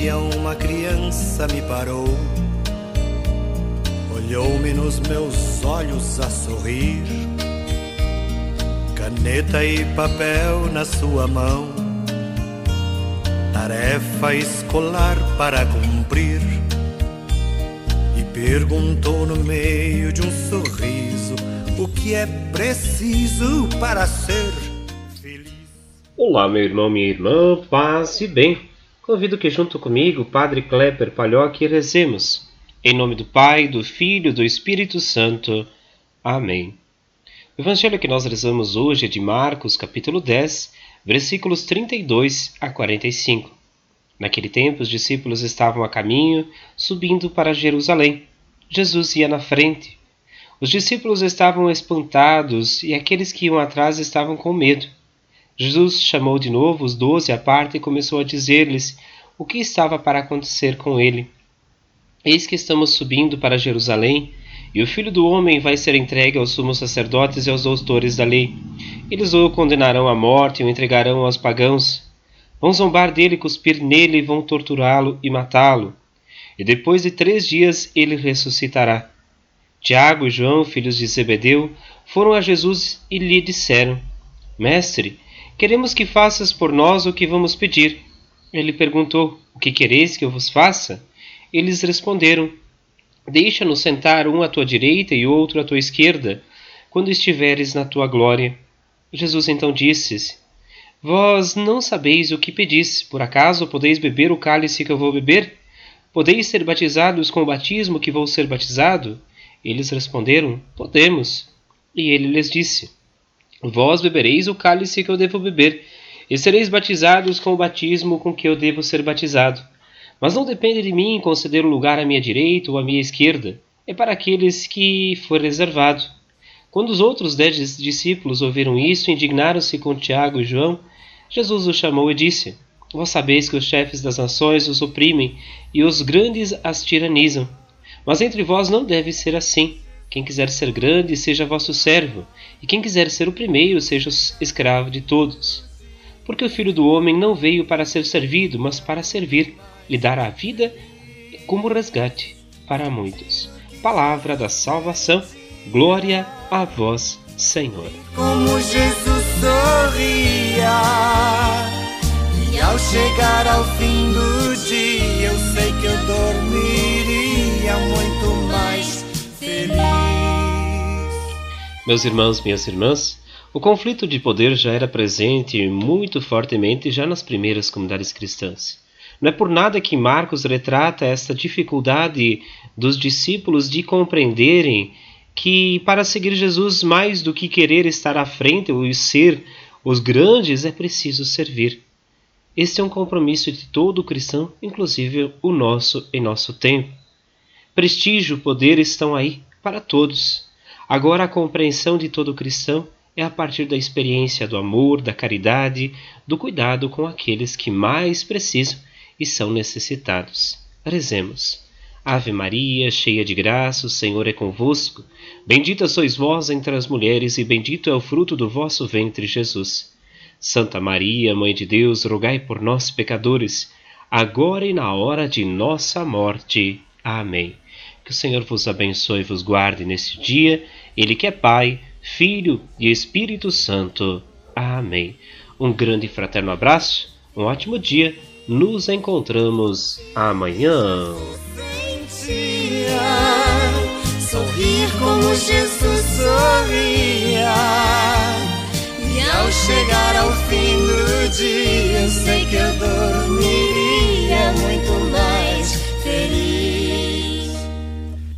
dia uma criança me parou, olhou-me nos meus olhos a sorrir, caneta e papel na sua mão, tarefa escolar para cumprir. E perguntou no meio de um sorriso o que é preciso para ser feliz. Olá, meu irmão, minha irmã, paz e bem. Convido que junto comigo, Padre Klepper Palhoque, rezemos. Em nome do Pai, do Filho e do Espírito Santo. Amém. O evangelho que nós rezamos hoje é de Marcos, capítulo 10, versículos 32 a 45. Naquele tempo, os discípulos estavam a caminho, subindo para Jerusalém. Jesus ia na frente. Os discípulos estavam espantados e aqueles que iam atrás estavam com medo. Jesus chamou de novo os doze à parte e começou a dizer-lhes o que estava para acontecer com ele. Eis que estamos subindo para Jerusalém, e o filho do homem vai ser entregue aos sumos sacerdotes e aos doutores da lei. Eles o condenarão à morte e o entregarão aos pagãos. Vão zombar dele, cuspir nele, vão torturá-lo e matá-lo. E depois de três dias ele ressuscitará. Tiago e João, filhos de Zebedeu, foram a Jesus e lhe disseram: Mestre, Queremos que faças por nós o que vamos pedir. Ele perguntou: O que quereis que eu vos faça? Eles responderam: Deixa-nos sentar um à tua direita e outro à tua esquerda, quando estiveres na tua glória. Jesus então disse: Vós não sabeis o que pedis, por acaso podeis beber o cálice que eu vou beber? Podeis ser batizados com o batismo que vou ser batizado? Eles responderam: Podemos. E ele lhes disse: Vós bebereis o cálice que eu devo beber, e sereis batizados com o batismo com que eu devo ser batizado. Mas não depende de mim conceder o lugar à minha direita ou à minha esquerda, é para aqueles que for reservado. Quando os outros dez discípulos ouviram isso, indignaram-se com Tiago e João. Jesus os chamou e disse: Vós sabeis que os chefes das nações os oprimem e os grandes as tiranizam. Mas entre vós não deve ser assim. Quem quiser ser grande, seja vosso servo, e quem quiser ser o primeiro, seja escravo de todos. Porque o Filho do Homem não veio para ser servido, mas para servir e dar a vida como resgate para muitos. Palavra da salvação, glória a vós, Senhor. Como Jesus sorria, e ao chegar ao fim do dia, eu sei que eu dormiria muito mais Meus irmãos, minhas irmãs, o conflito de poder já era presente muito fortemente já nas primeiras comunidades cristãs. Não é por nada que Marcos retrata esta dificuldade dos discípulos de compreenderem que para seguir Jesus, mais do que querer estar à frente ou ser os grandes, é preciso servir. Este é um compromisso de todo cristão, inclusive o nosso em nosso tempo. Prestígio, poder estão aí para todos. Agora, a compreensão de todo cristão é a partir da experiência do amor, da caridade, do cuidado com aqueles que mais precisam e são necessitados. Rezemos. Ave Maria, cheia de graça, o Senhor é convosco. Bendita sois vós entre as mulheres, e bendito é o fruto do vosso ventre, Jesus. Santa Maria, Mãe de Deus, rogai por nós, pecadores, agora e na hora de nossa morte. Amém. Que o Senhor vos abençoe e vos guarde neste dia, Ele que é Pai, Filho e Espírito Santo. Amém. Um grande e fraterno abraço, um ótimo dia, nos encontramos amanhã. Sorrir como Jesus sorria. E ao chegar ao fim